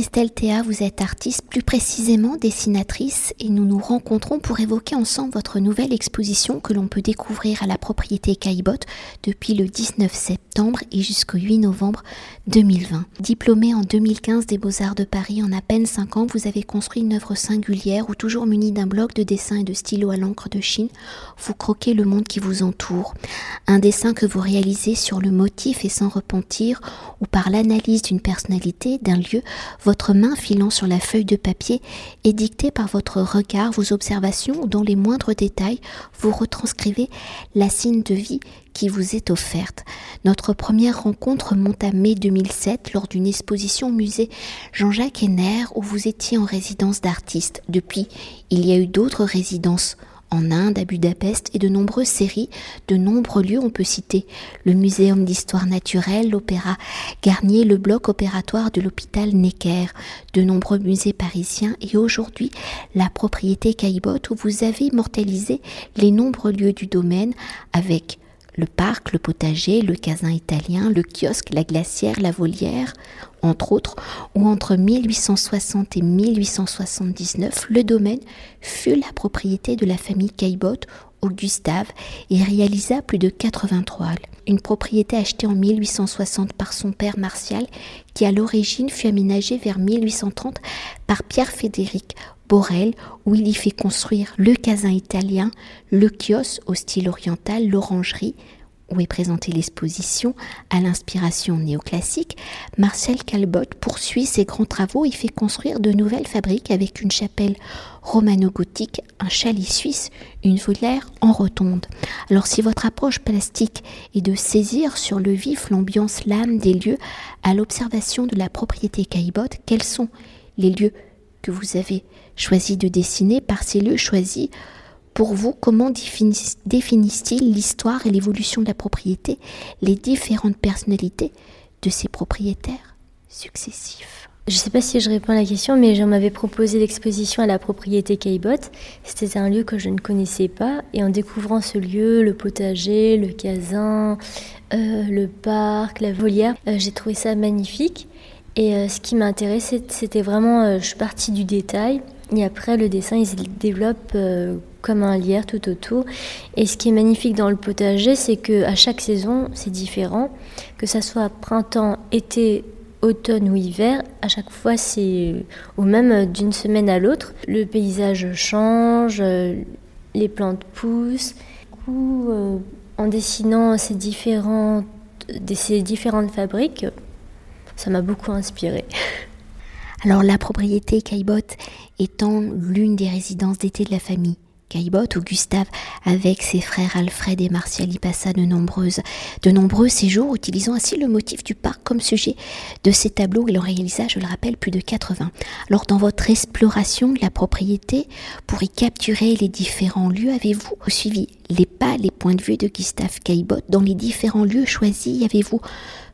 Christelle Théa, vous êtes artiste, plus précisément dessinatrice, et nous nous rencontrons pour évoquer ensemble votre nouvelle exposition que l'on peut découvrir à la propriété Caillebotte depuis le 19 septembre et jusqu'au 8 novembre 2020. Diplômée en 2015 des Beaux-Arts de Paris, en à peine 5 ans, vous avez construit une œuvre singulière où, toujours muni d'un bloc de dessin et de stylo à l'encre de Chine, vous croquez le monde qui vous entoure. Un dessin que vous réalisez sur le motif et sans repentir, ou par l'analyse d'une personnalité, d'un lieu, votre main filant sur la feuille de papier est dictée par votre regard, vos observations, dans les moindres détails, vous retranscrivez la signe de vie qui vous est offerte. Notre première rencontre monte à mai 2007 lors d'une exposition au musée Jean-Jacques Henner où vous étiez en résidence d'artiste. Depuis, il y a eu d'autres résidences en Inde, à Budapest et de nombreuses séries, de nombreux lieux. On peut citer le Muséum d'histoire naturelle, l'Opéra Garnier, le bloc opératoire de l'hôpital Necker, de nombreux musées parisiens et aujourd'hui la propriété Caillebotte où vous avez immortalisé les nombreux lieux du domaine avec le parc, le potager, le casin italien, le kiosque, la glacière, la volière, entre autres, où entre 1860 et 1879, le domaine fut la propriété de la famille Caillebotte au Gustave et réalisa plus de 80 toiles. Une propriété achetée en 1860 par son père Martial, qui à l'origine fut aménagée vers 1830 par Pierre Frédéric Borel, où il y fait construire le casin italien, le kiosque au style oriental, l'orangerie, où est présentée l'exposition à l'inspiration néoclassique, Marcel Calbot poursuit ses grands travaux et fait construire de nouvelles fabriques avec une chapelle romano-gothique, un chalet suisse, une volière en rotonde. Alors si votre approche plastique est de saisir sur le vif l'ambiance, l'âme des lieux à l'observation de la propriété Caillebotte, quels sont les lieux que vous avez choisi de dessiner par ces lieux choisis pour vous, comment définissent-ils l'histoire et l'évolution de la propriété, les différentes personnalités de ces propriétaires successifs? Je ne sais pas si je réponds à la question, mais j'en m'avais proposé l'exposition à la propriété Caillebotte. C'était un lieu que je ne connaissais pas. Et en découvrant ce lieu, le potager, le casin, euh, le parc, la volière, euh, j'ai trouvé ça magnifique. Et euh, ce qui m'a intéressé, c'était vraiment, je suis partie du détail. Et après, le dessin, il se développe comme un lierre tout autour. Et ce qui est magnifique dans le potager, c'est que à chaque saison, c'est différent. Que ça soit printemps, été, automne ou hiver, à chaque fois, c'est au même d'une semaine à l'autre. Le paysage change, les plantes poussent. Du coup, euh, en dessinant ces différentes, ces différentes fabriques, ça m'a beaucoup inspiré. Alors la propriété Caillebotte étant l'une des résidences d'été de la famille, Caillebotte ou Gustave, avec ses frères Alfred et Martial, y passa de, nombreuses, de nombreux séjours, utilisant ainsi le motif du parc comme sujet de ses tableaux. Il en réalisa, je le rappelle, plus de 80. Alors, dans votre exploration de la propriété, pour y capturer les différents lieux, avez-vous suivi les pas, les points de vue de Gustave Caillebotte dans les différents lieux choisis Avez-vous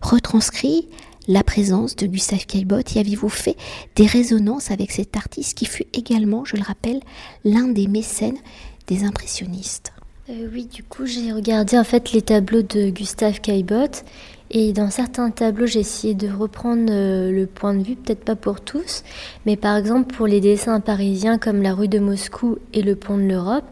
retranscrit la présence de Gustave Caillebotte y avez-vous fait des résonances avec cet artiste qui fut également, je le rappelle, l'un des mécènes des impressionnistes? Euh, Oui, du coup, j'ai regardé en fait les tableaux de Gustave Caillebotte et dans certains tableaux, j'ai essayé de reprendre euh, le point de vue, peut-être pas pour tous, mais par exemple pour les dessins parisiens comme la rue de Moscou et le pont de l'Europe,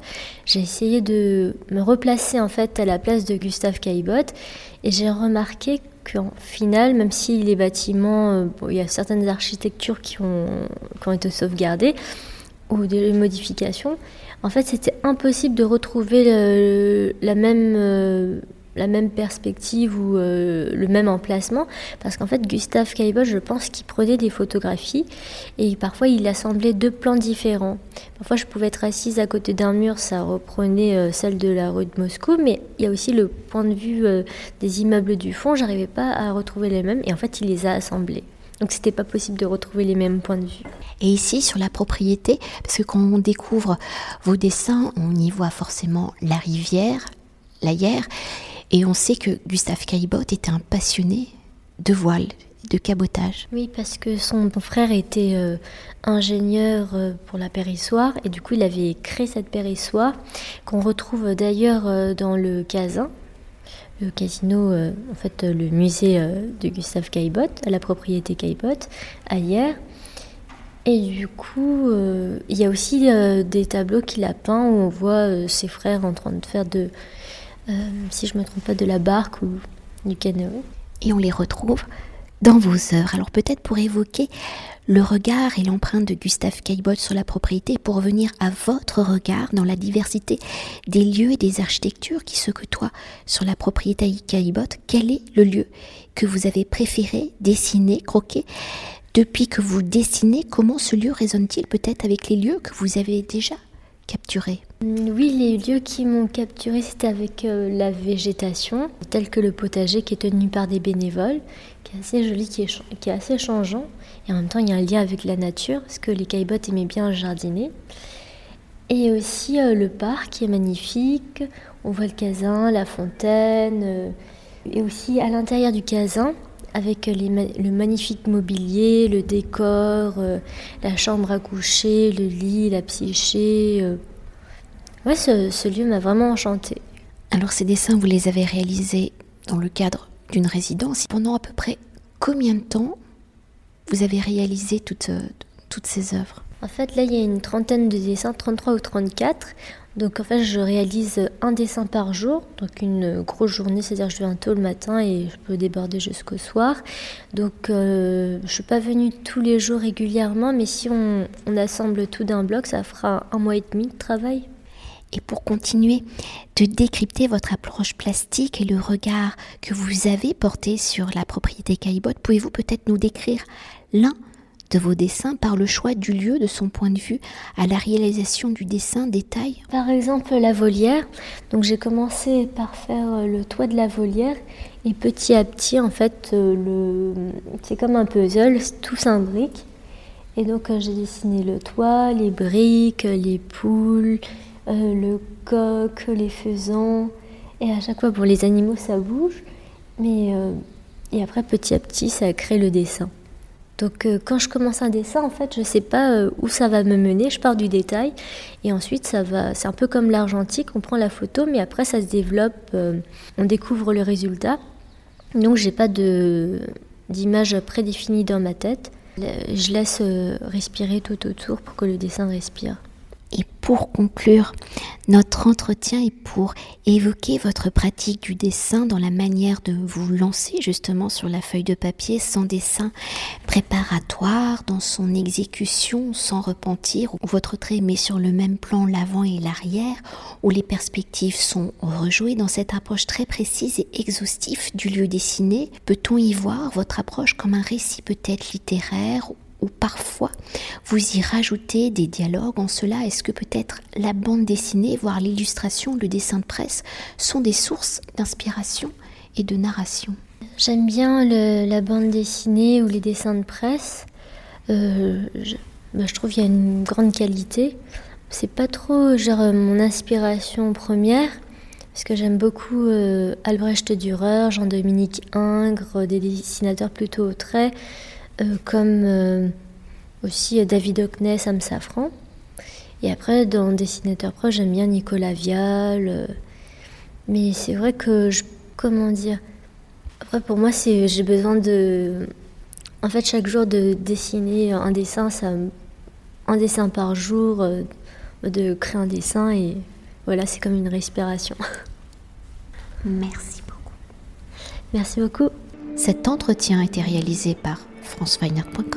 j'ai essayé de me replacer en fait à la place de Gustave Caillebotte. Et j'ai remarqué qu'en final, même si les bâtiments, euh, il y a certaines architectures qui ont, qui ont été sauvegardées ou des modifications, en fait, c'était impossible de retrouver la même euh, la même perspective ou euh, le même emplacement. Parce qu'en fait Gustave Caillebotte je pense qu'il prenait des photographies et parfois il assemblait deux plans différents. Parfois je pouvais être assise à côté d'un mur ça reprenait euh, celle de la rue de Moscou mais il y a aussi le point de vue euh, des immeubles du fond. J'arrivais pas à retrouver les mêmes et en fait il les a assemblés. Donc c'était pas possible de retrouver les mêmes points de vue. Et ici sur la propriété, parce que quand on découvre vos dessins, on y voit forcément la rivière, la Hier, et on sait que Gustave Caillebotte était un passionné de voile, de cabotage. Oui, parce que son frère était euh, ingénieur euh, pour la périssoire et du coup il avait créé cette périssoire qu'on retrouve d'ailleurs euh, dans le casin. le casino, en fait le musée de Gustave Caillebotte, à la propriété Caillebotte, à hier. Et du coup, il y a aussi des tableaux qu'il a peints où on voit ses frères en train de faire de, si je ne me trompe pas, de la barque ou du canoë. Et on les retrouve dans vos œuvres. Alors peut-être pour évoquer le regard et l'empreinte de Gustave Caillebotte sur la propriété pour revenir à votre regard dans la diversité des lieux et des architectures qui se côtoient sur la propriété Caillebotte. Quel est le lieu que vous avez préféré dessiner, croquer Depuis que vous dessinez, comment ce lieu résonne-t-il peut-être avec les lieux que vous avez déjà capturés oui, les lieux qui m'ont capturé, c'était avec euh, la végétation, tel que le potager qui est tenu par des bénévoles, qui est assez joli, qui est, assez changeant. Et en même temps, il y a un lien avec la nature, parce que les caillebottes aimaient bien jardiner. Et aussi euh, le parc qui est magnifique. On voit le casin, la fontaine. Euh, et aussi à l'intérieur du casin, avec le magnifique mobilier, le décor, la chambre à coucher, le lit, la psyché Ouais, ce, lieu m'a vraiment enchanté. Alors ces dessins, vous les avez réalisés dans le cadre d'une résidence. Pendant à peu près combien de temps vous avez réalisé toutes, euh, toutes ces œuvres? En fait, là, il y a une trentaine de dessins, 33 ou 34. Donc en fait, je réalise un dessin par jour, donc une grosse journée, c'est-à-dire je viens tôt le matin et je peux déborder jusqu'au soir. Donc euh, je suis pas venue tous les jours régulièrement, mais si on, assemble tout d'un bloc, ça fera un mois et demi de travail. Et pour continuer de décrypter votre approche plastique et le regard que vous avez porté sur la propriété Caillebotte, pouvez-vous peut-être nous décrire l'un de vos dessins par le choix du lieu de son point de vue à la réalisation du dessin détail Par exemple la volière. Donc j'ai commencé par faire euh, le toit de la volière et petit à petit en fait euh, c'est comme un puzzle, tout s'imbrique. Et donc euh, j'ai dessiné le toit, les briques, les poules, le coq, les faisans. Et à chaque fois, pour les animaux, ça bouge. Mais, et après, petit à petit, ça crée le dessin. Donc euh, quand je commence un dessin, en fait, je ne sais pas où ça va me mener. Je pars du détail et ensuite ça va. C'est un peu comme l'argentique, on prend la photo, mais après ça se développe, on découvre le résultat. Donc j'ai pas de d'image prédéfinie dans ma tête. Je laisse respirer tout autour pour que le dessin respire. Et pour conclure notre entretien et pour évoquer votre pratique du dessin dans la manière de vous lancer justement sur la feuille de papier sans dessin préparatoire, dans son exécution sans repentir, où votre trait met sur le même plan l'avant et l'arrière, où les perspectives sont rejouées dans cette approche très précise et exhaustive du lieu dessiné, peut-on y voir votre approche comme un récit peut-être littéraire ou parfois vous y rajoutez des dialogues. En cela, est-ce que peut-être la bande dessinée, voire l'illustration, le dessin de presse sont des sources d'inspiration et de narration? J'aime bien la bande dessinée ou les dessins de presse. Euh, bah, je, trouve qu'il y a une grande qualité. C'est pas trop genre mon inspiration première, parce que j'aime beaucoup euh, Albrecht Dürer, Jean-Dominique Ingres, des dessinateurs plutôt au trait. Euh, comme euh, aussi David Hockney, Sam Safran. Et après, dans Dessinateur proche, j'aime bien Nicolas Vial. Euh, mais c'est vrai que, je, comment dire Après, pour moi, c'est j'ai besoin de. En fait, chaque jour, de dessiner un dessin, ça, un dessin par jour, de créer un dessin, et voilà, c'est comme une respiration. Merci beaucoup. Merci beaucoup. Cet entretien a été réalisé par franceweiner.com.